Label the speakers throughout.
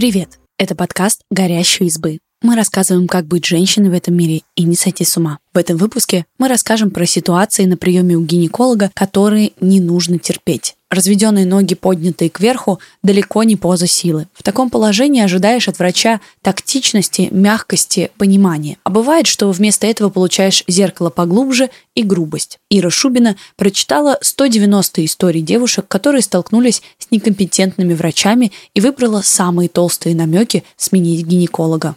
Speaker 1: Привет! Это подкаст «Горящие избы». Мы рассказываем, как быть женщиной в этом мире и не сойти с ума. В этом выпуске мы расскажем про ситуации на приеме у гинеколога, которые не нужно терпеть. Разведенные ноги, поднятые кверху, далеко не поза силы. В таком положении ожидаешь от врача тактичности, мягкости, понимания. А бывает, что вместо этого получаешь зеркало поглубже и грубость. Ира Шубина прочитала 190 историй девушек, которые столкнулись с некомпетентными врачами и выбрала самые толстые намеки сменить гинеколога.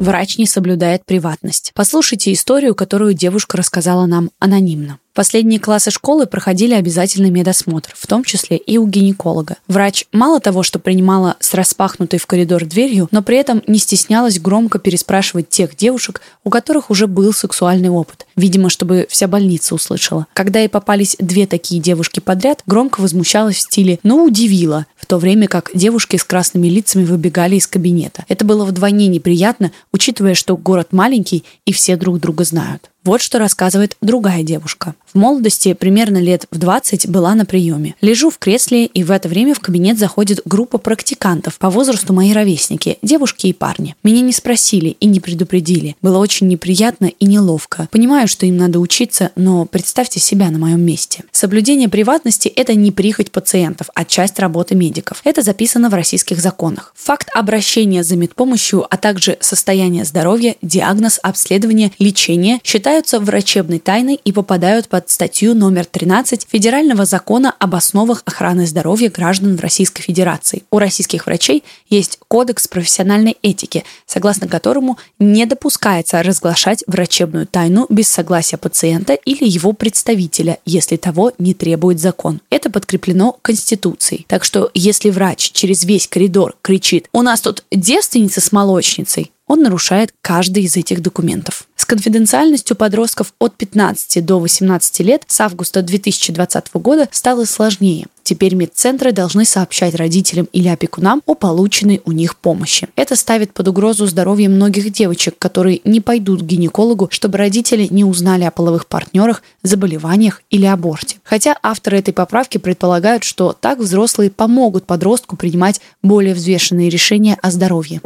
Speaker 1: Врач не соблюдает приватность. Послушайте историю, которую девушка рассказала нам анонимно. Последние классы школы проходили обязательный медосмотр, в том числе и у гинеколога. Врач мало того, что принимала с распахнутой в коридор дверью, но при этом не стеснялась громко переспрашивать тех девушек, у которых уже был сексуальный опыт. Видимо, чтобы вся больница услышала. Когда ей попались две такие девушки подряд, громко возмущалась в стиле «ну, удивила», то время как девушки с красными лицами выбегали из кабинета. Это было вдвойне неприятно, учитывая, что город маленький и все друг друга знают. Вот что рассказывает другая девушка. В молодости, примерно лет в 20, была на приеме. Лежу в кресле, и в это время в кабинет заходит группа практикантов, по возрасту мои ровесники, девушки и парни. Меня не спросили и не предупредили. Было очень неприятно и неловко. Понимаю, что им надо учиться, но представьте себя на моем месте. Соблюдение приватности – это не прихоть пациентов, а часть работы медиков. Это записано в российских законах. Факт обращения за медпомощью, а также состояние здоровья, диагноз, обследование, лечение считается считаются врачебной тайной и попадают под статью номер 13 Федерального закона об основах охраны здоровья граждан в Российской Федерации. У российских врачей есть кодекс профессиональной этики, согласно которому не допускается разглашать врачебную тайну без согласия пациента или его представителя, если того не требует закон. Это подкреплено Конституцией. Так что если врач через весь коридор кричит «У нас тут девственница с молочницей», он нарушает каждый из этих документов. С конфиденциальностью подростков от 15 до 18 лет с августа 2020 года стало сложнее. Теперь медцентры должны сообщать родителям или опекунам о полученной у них помощи. Это ставит под угрозу здоровье многих девочек, которые не пойдут к гинекологу, чтобы родители не узнали о половых партнерах, заболеваниях или аборте. Хотя авторы этой поправки предполагают, что так взрослые помогут подростку принимать более взвешенные решения о здоровье.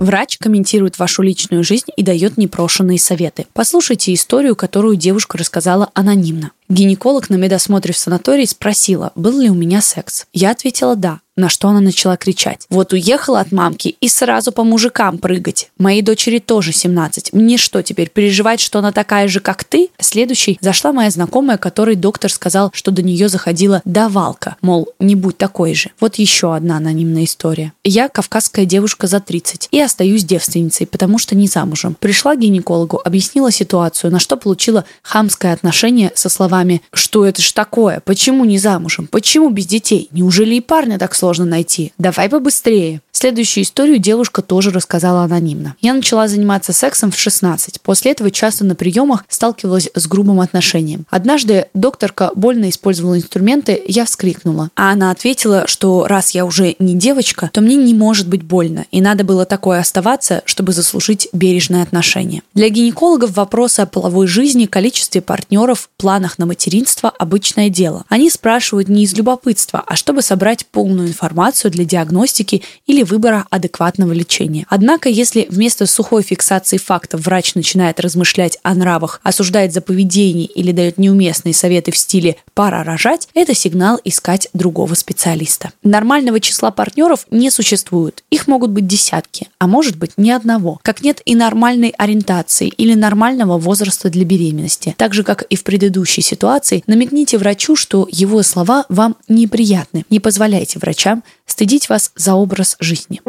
Speaker 1: Врач комментирует вашу личную жизнь и дает непрошенные советы. Послушайте историю, которую девушка рассказала анонимно. Гинеколог на медосмотре в санатории спросила, был ли у меня секс. Я ответила «да», на что она начала кричать. Вот уехала от мамки и сразу по мужикам прыгать. Моей дочери тоже 17. Мне что теперь, переживать, что она такая же, как ты? Следующей зашла моя знакомая, которой доктор сказал, что до нее заходила давалка. Мол, не будь такой же. Вот еще одна анонимная история. Я кавказская девушка за 30 и остаюсь девственницей, потому что не замужем. Пришла к гинекологу, объяснила ситуацию, на что получила хамское отношение со словами «Что это ж такое? Почему не замужем? Почему без детей? Неужели и парня так сложно найти. Давай побыстрее. Следующую историю девушка тоже рассказала анонимно. Я начала заниматься сексом в 16. После этого часто на приемах сталкивалась с грубым отношением. Однажды докторка больно использовала инструменты, я вскрикнула. А она ответила, что раз я уже не девочка, то мне не может быть больно. И надо было такое оставаться, чтобы заслужить бережное отношение. Для гинекологов вопросы о половой жизни, количестве партнеров, планах на материнство – обычное дело. Они спрашивают не из любопытства, а чтобы собрать полную информацию для диагностики или выбора адекватного лечения. Однако, если вместо сухой фиксации фактов врач начинает размышлять о нравах, осуждает за поведение или дает неуместные советы в стиле «пора рожать», это сигнал искать другого специалиста. Нормального числа партнеров не существует. Их могут быть десятки, а может быть ни одного. Как нет и нормальной ориентации или нормального возраста для беременности. Так же, как и в предыдущей ситуации, намекните врачу, что его слова вам неприятны. Не позволяйте врачам стыдить вас за образ жизни.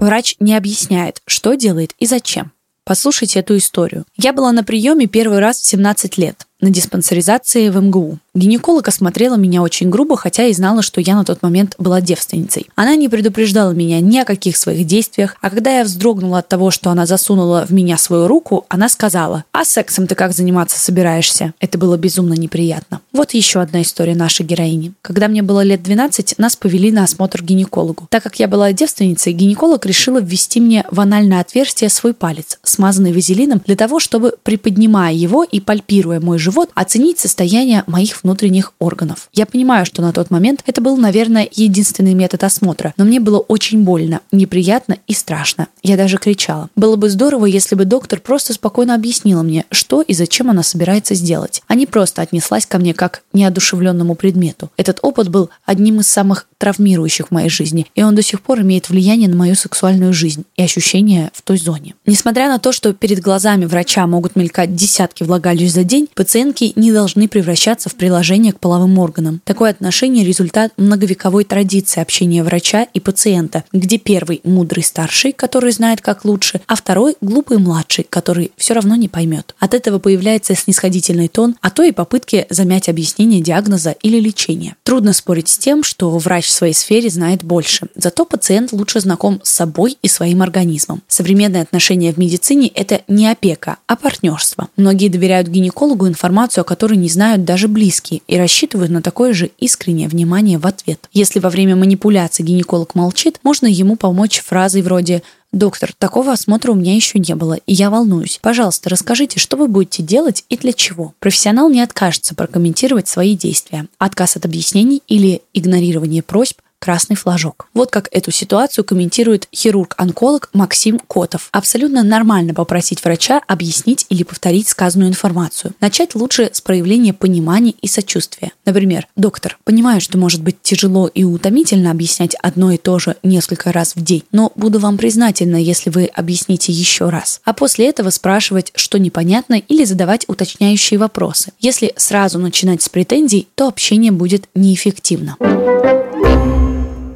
Speaker 1: Врач не объясняет, что делает и зачем. Послушайте эту историю. Я была на приеме первый раз в 17 лет на диспансеризации в МГУ. Гинеколог осмотрела меня очень грубо, хотя и знала, что я на тот момент была девственницей. Она не предупреждала меня ни о каких своих действиях, а когда я вздрогнула от того, что она засунула в меня свою руку, она сказала, а сексом ты как заниматься собираешься? Это было безумно неприятно. Вот еще одна история нашей героини. Когда мне было лет 12, нас повели на осмотр гинекологу. Так как я была девственницей, гинеколог решила ввести мне в анальное отверстие свой палец, смазанный вазелином, для того, чтобы, приподнимая его и пальпируя мой живот, оценить состояние моих внутренних органов. Я понимаю, что на тот момент это был, наверное, единственный метод осмотра, но мне было очень больно, неприятно и страшно. Я даже кричала. Было бы здорово, если бы доктор просто спокойно объяснила мне, что и зачем она собирается сделать, а не просто отнеслась ко мне как неодушевленному предмету. Этот опыт был одним из самых травмирующих в моей жизни, и он до сих пор имеет влияние на мою сексуальную жизнь и ощущения в той зоне. Несмотря на то, что перед глазами врача могут мелькать десятки влагалищ за день, пациентки не должны превращаться в приложение к половым органам. Такое отношение – результат многовековой традиции общения врача и пациента, где первый – мудрый старший, который знает как лучше, а второй – глупый младший, который все равно не поймет. От этого появляется снисходительный тон, а то и попытки замять объяснение диагноза или лечения. Трудно спорить с тем, что врач в своей сфере знает больше, зато пациент лучше знаком с собой и своим организмом. Современные отношения в медицине – это не опека, а партнерство. Многие доверяют гинекологу информацию, о которой не знают даже близкие, и рассчитывают на такое же искреннее внимание в ответ. Если во время манипуляции гинеколог молчит, можно ему помочь фразой вроде «Доктор, такого осмотра у меня еще не было, и я волнуюсь. Пожалуйста, расскажите, что вы будете делать и для чего?» Профессионал не откажется прокомментировать свои действия. Отказ от объяснений или игнорирование просьб красный флажок. Вот как эту ситуацию комментирует хирург-онколог Максим Котов. Абсолютно нормально попросить врача объяснить или повторить сказанную информацию. Начать лучше с проявления понимания и сочувствия. Например, доктор, понимаю, что может быть тяжело и утомительно объяснять одно и то же несколько раз в день, но буду вам признательна, если вы объясните еще раз. А после этого спрашивать, что непонятно или задавать уточняющие вопросы. Если сразу начинать с претензий, то общение будет неэффективно.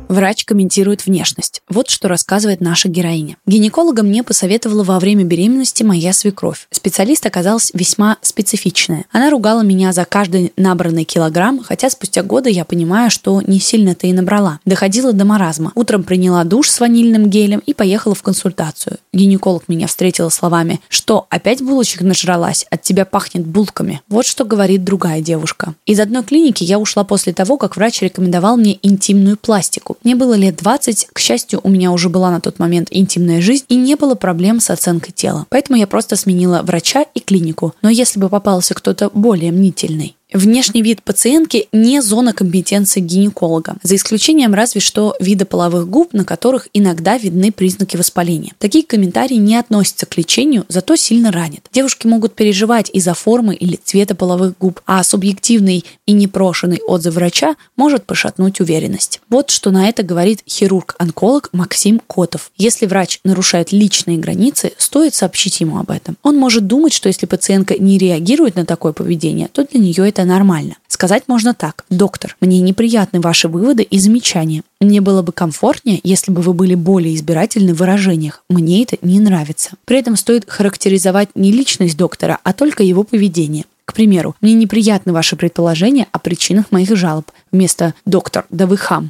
Speaker 1: Врач комментирует внешность. Вот что рассказывает наша героиня. Гинеколога мне посоветовала во время беременности моя свекровь. Специалист оказалась весьма специфичная. Она ругала меня за каждый набранный килограмм, хотя спустя годы я понимаю, что не сильно-то и набрала. Доходила до маразма. Утром приняла душ с ванильным гелем и поехала в консультацию. Гинеколог меня встретила словами «Что, опять булочек нажралась? От тебя пахнет булками». Вот что говорит другая девушка. Из одной клиники я ушла после того, как врач рекомендовал мне интимную пластику. Мне было лет 20, к счастью, у меня уже была на тот момент интимная жизнь и не было проблем с оценкой тела. Поэтому я просто сменила врача и клинику. Но если бы попался кто-то более мнительный, Внешний вид пациентки не зона компетенции гинеколога, за исключением разве что вида половых губ, на которых иногда видны признаки воспаления. Такие комментарии не относятся к лечению, зато сильно ранят. Девушки могут переживать из-за формы или цвета половых губ, а субъективный и непрошенный отзыв врача может пошатнуть уверенность. Вот что на это говорит хирург-онколог Максим Котов. Если врач нарушает личные границы, стоит сообщить ему об этом. Он может думать, что если пациентка не реагирует на такое поведение, то для нее это это нормально. Сказать можно так. Доктор, мне неприятны ваши выводы и замечания. Мне было бы комфортнее, если бы вы были более избирательны в выражениях. Мне это не нравится. При этом стоит характеризовать не личность доктора, а только его поведение. К примеру, мне неприятны ваши предположения о причинах моих жалоб. Вместо «доктор, да вы хам».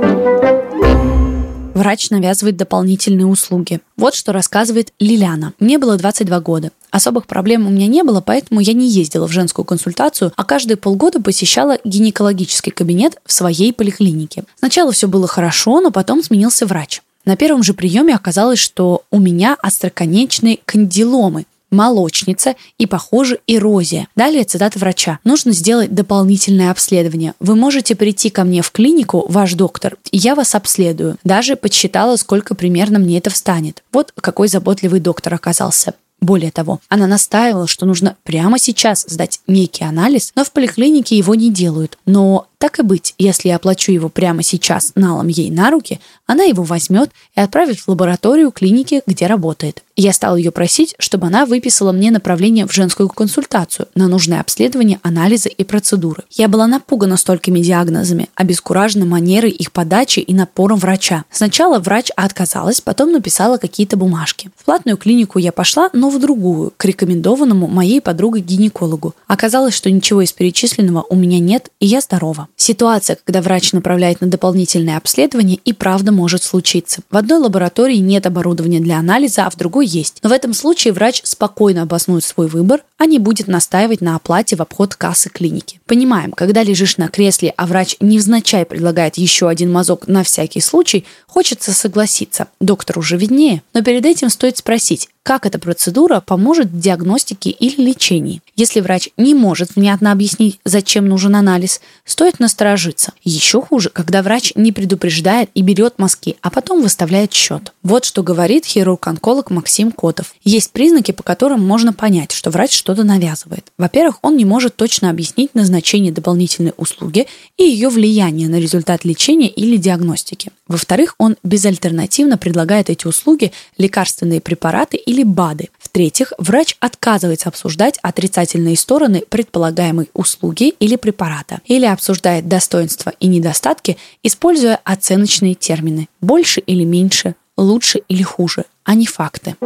Speaker 1: Врач навязывает дополнительные услуги. Вот что рассказывает Лиляна. Мне было 22 года. Особых проблем у меня не было, поэтому я не ездила в женскую консультацию, а каждые полгода посещала гинекологический кабинет в своей поликлинике. Сначала все было хорошо, но потом сменился врач. На первом же приеме оказалось, что у меня остроконечные кандиломы, молочница и, похоже, эрозия. Далее цитата врача. Нужно сделать дополнительное обследование. Вы можете прийти ко мне в клинику, ваш доктор, и я вас обследую. Даже подсчитала, сколько примерно мне это встанет. Вот какой заботливый доктор оказался. Более того, она настаивала, что нужно прямо сейчас сдать некий анализ, но в поликлинике его не делают. Но так и быть, если я оплачу его прямо сейчас налом ей на руки, она его возьмет и отправит в лабораторию клиники, где работает. Я стал ее просить, чтобы она выписала мне направление в женскую консультацию на нужное обследование, анализы и процедуры. Я была напугана столькими диагнозами, обескуражена манерой их подачи и напором врача. Сначала врач отказалась, потом написала какие-то бумажки. В платную клинику я пошла, но в другую, к рекомендованному моей подругой-гинекологу. Оказалось, что ничего из перечисленного у меня нет, и я здорова. Ситуация, когда врач направляет на дополнительное обследование, и правда может случиться. В одной лаборатории нет оборудования для анализа, а в другой есть. Но в этом случае врач спокойно обоснует свой выбор, а не будет настаивать на оплате в обход кассы клиники. Понимаем, когда лежишь на кресле, а врач невзначай предлагает еще один мазок на всякий случай, хочется согласиться. Доктор уже виднее. Но перед этим стоит спросить, как эта процедура поможет в диагностике или лечении. Если врач не может внятно объяснить, зачем нужен анализ, стоит насторожиться. Еще хуже, когда врач не предупреждает и берет мазки, а потом выставляет счет. Вот что говорит хирург-онколог Максим Котов. Есть признаки, по которым можно понять, что врач что-то навязывает. Во-первых, он не может точно объяснить назначение дополнительной услуги и ее влияние на результат лечения или диагностики. Во-вторых, он безальтернативно предлагает эти услуги, лекарственные препараты или БАДы. В-третьих, врач отказывается обсуждать отрицательные стороны предполагаемой услуги или препарата, или обсуждает достоинства и недостатки, используя оценочные термины «больше или меньше», «лучше или хуже», а не факты.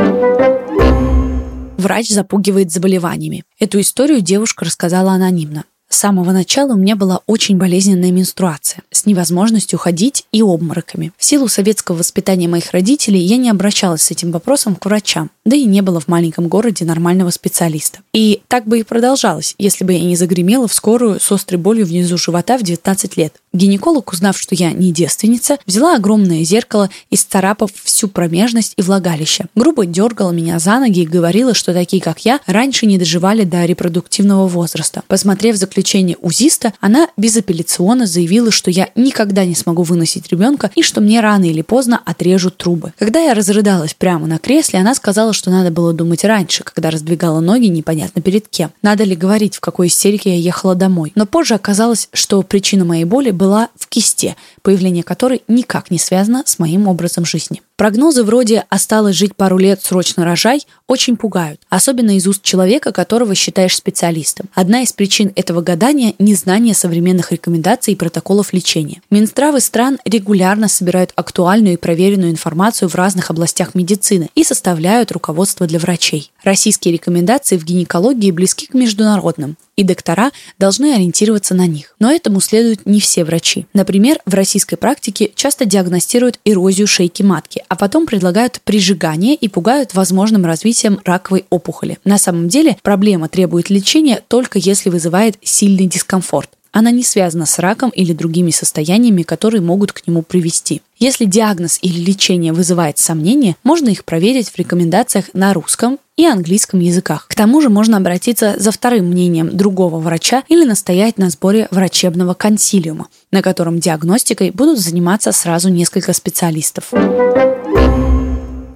Speaker 1: Врач запугивает заболеваниями. Эту историю девушка рассказала анонимно. С самого начала у меня была очень болезненная менструация с невозможностью ходить и обмороками. В силу советского воспитания моих родителей я не обращалась с этим вопросом к врачам, да и не было в маленьком городе нормального специалиста. И так бы и продолжалось, если бы я не загремела в скорую с острой болью внизу живота в 19 лет. Гинеколог, узнав, что я не девственница, взяла огромное зеркало и сцарапав всю промежность и влагалище. Грубо дергала меня за ноги и говорила, что такие, как я, раньше не доживали до репродуктивного возраста. Посмотрев заключение УЗИста, она безапелляционно заявила, что я никогда не смогу выносить ребенка и что мне рано или поздно отрежут трубы. Когда я разрыдалась прямо на кресле, она сказала, что надо было думать раньше, когда раздвигала ноги непонятно перед кем. Надо ли говорить, в какой истерике я ехала домой. Но позже оказалось, что причина моей боли была была в кисте, появление которой никак не связано с моим образом жизни. Прогнозы вроде «осталось жить пару лет, срочно рожай» очень пугают, особенно из уст человека, которого считаешь специалистом. Одна из причин этого гадания – незнание современных рекомендаций и протоколов лечения. Минздравы стран регулярно собирают актуальную и проверенную информацию в разных областях медицины и составляют руководство для врачей. Российские рекомендации в гинекологии близки к международным и доктора должны ориентироваться на них. Но этому следуют не все врачи. Например, в российской практике часто диагностируют эрозию шейки матки, а потом предлагают прижигание и пугают возможным развитием раковой опухоли. На самом деле проблема требует лечения только если вызывает сильный дискомфорт. Она не связана с раком или другими состояниями, которые могут к нему привести. Если диагноз или лечение вызывает сомнения, можно их проверить в рекомендациях на русском и английском языках. К тому же можно обратиться за вторым мнением другого врача или настоять на сборе врачебного консилиума, на котором диагностикой будут заниматься сразу несколько специалистов.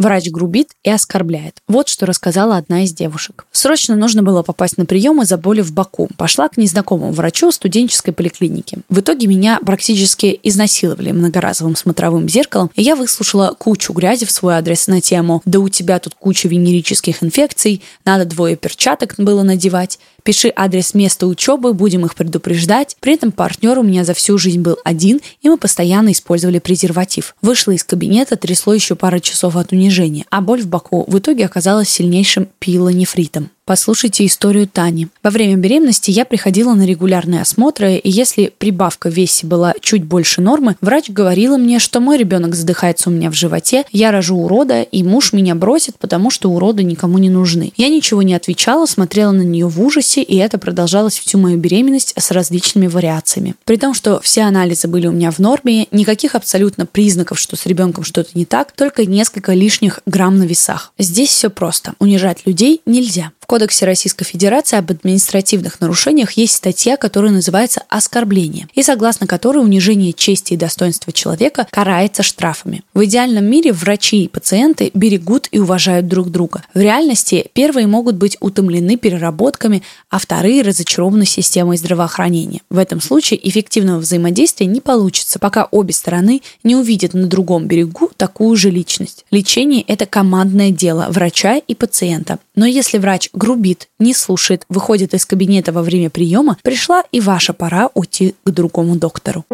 Speaker 1: Врач грубит и оскорбляет. Вот что рассказала одна из девушек. Срочно нужно было попасть на прием из-за боли в боку. Пошла к незнакомому врачу студенческой поликлиники. В итоге меня практически изнасиловали многоразовым смотровым зеркалом, и я выслушала кучу грязи в свой адрес на тему «Да у тебя тут куча венерических инфекций, надо двое перчаток было надевать». Пиши адрес места учебы, будем их предупреждать. При этом партнер у меня за всю жизнь был один, и мы постоянно использовали презерватив. Вышла из кабинета, трясло еще пару часов от унижения, а боль в боку в итоге оказалась сильнейшим пилонефритом. Послушайте историю Тани. Во время беременности я приходила на регулярные осмотры, и если прибавка в весе была чуть больше нормы, врач говорила мне, что мой ребенок задыхается у меня в животе, я рожу урода, и муж меня бросит, потому что уроды никому не нужны. Я ничего не отвечала, смотрела на нее в ужасе, и это продолжалось всю мою беременность с различными вариациями. При том, что все анализы были у меня в норме, никаких абсолютно признаков, что с ребенком что-то не так, только несколько лишних грамм на весах. Здесь все просто. Унижать людей нельзя. Кодексе Российской Федерации об административных нарушениях есть статья, которая называется «Оскорбление», и согласно которой унижение чести и достоинства человека карается штрафами. В идеальном мире врачи и пациенты берегут и уважают друг друга. В реальности первые могут быть утомлены переработками, а вторые разочарованы системой здравоохранения. В этом случае эффективного взаимодействия не получится, пока обе стороны не увидят на другом берегу такую же личность. Лечение – это командное дело врача и пациента. Но если врач грубит, не слушает, выходит из кабинета во время приема, пришла и ваша пора уйти к другому доктору.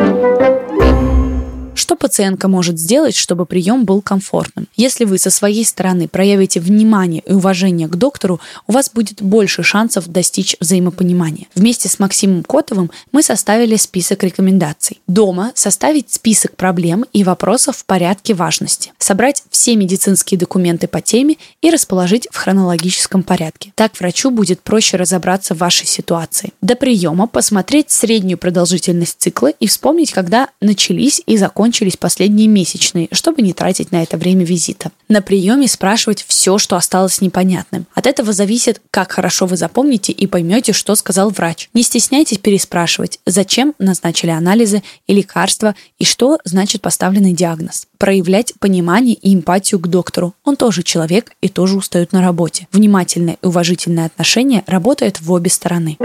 Speaker 1: Что пациентка может сделать, чтобы прием был комфортным? Если вы со своей стороны проявите внимание и уважение к доктору, у вас будет больше шансов достичь взаимопонимания. Вместе с Максимом Котовым мы составили список рекомендаций. Дома составить список проблем и вопросов в порядке важности. Собрать все медицинские документы по теме и расположить в хронологическом порядке. Так врачу будет проще разобраться в вашей ситуации. До приема посмотреть среднюю продолжительность цикла и вспомнить, когда начались и закончились закончились последние месячные, чтобы не тратить на это время визита. На приеме спрашивать все, что осталось непонятным. От этого зависит, как хорошо вы запомните и поймете, что сказал врач. Не стесняйтесь переспрашивать, зачем назначили анализы и лекарства и что значит поставленный диагноз. Проявлять понимание и эмпатию к доктору. Он тоже человек и тоже устает на работе. Внимательное и уважительное отношение работает в обе стороны.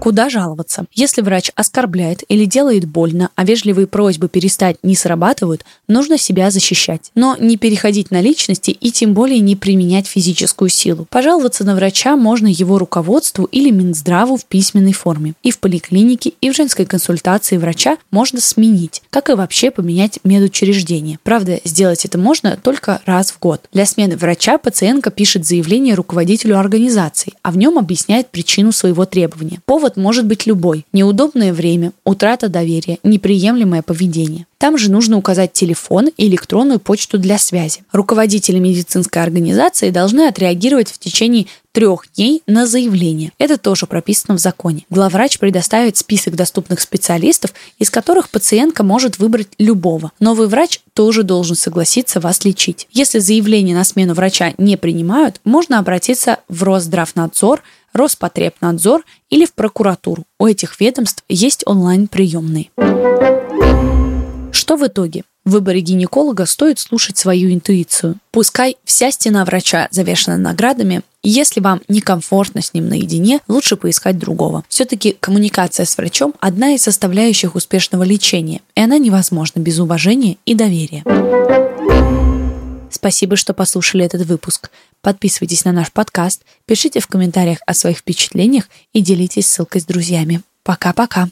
Speaker 1: Куда жаловаться? Если врач оскорбляет или делает больно, а вежливые просьбы перестать не срабатывают, нужно себя защищать. Но не переходить на личности и тем более не применять физическую силу. Пожаловаться на врача можно его руководству или Минздраву в письменной форме. И в поликлинике, и в женской консультации врача можно сменить, как и вообще поменять медучреждение. Правда, сделать это можно только раз в год. Для смены врача пациентка пишет заявление руководителю организации, а в нем объясняет причину своего требования. Повод Повод может быть любой. Неудобное время, утрата доверия, неприемлемое поведение. Там же нужно указать телефон и электронную почту для связи. Руководители медицинской организации должны отреагировать в течение трех дней на заявление. Это тоже прописано в законе. Главврач предоставит список доступных специалистов, из которых пациентка может выбрать любого. Новый врач тоже должен согласиться вас лечить. Если заявление на смену врача не принимают, можно обратиться в Росздравнадзор, Роспотребнадзор или в прокуратуру. У этих ведомств есть онлайн-приемные. Что в итоге? В выборе гинеколога стоит слушать свою интуицию. Пускай вся стена врача завешена наградами, если вам некомфортно с ним наедине, лучше поискать другого. Все-таки коммуникация с врачом – одна из составляющих успешного лечения, и она невозможна без уважения и доверия. Спасибо, что послушали этот выпуск. Подписывайтесь на наш подкаст, пишите в комментариях о своих впечатлениях и делитесь ссылкой с друзьями. Пока-пока.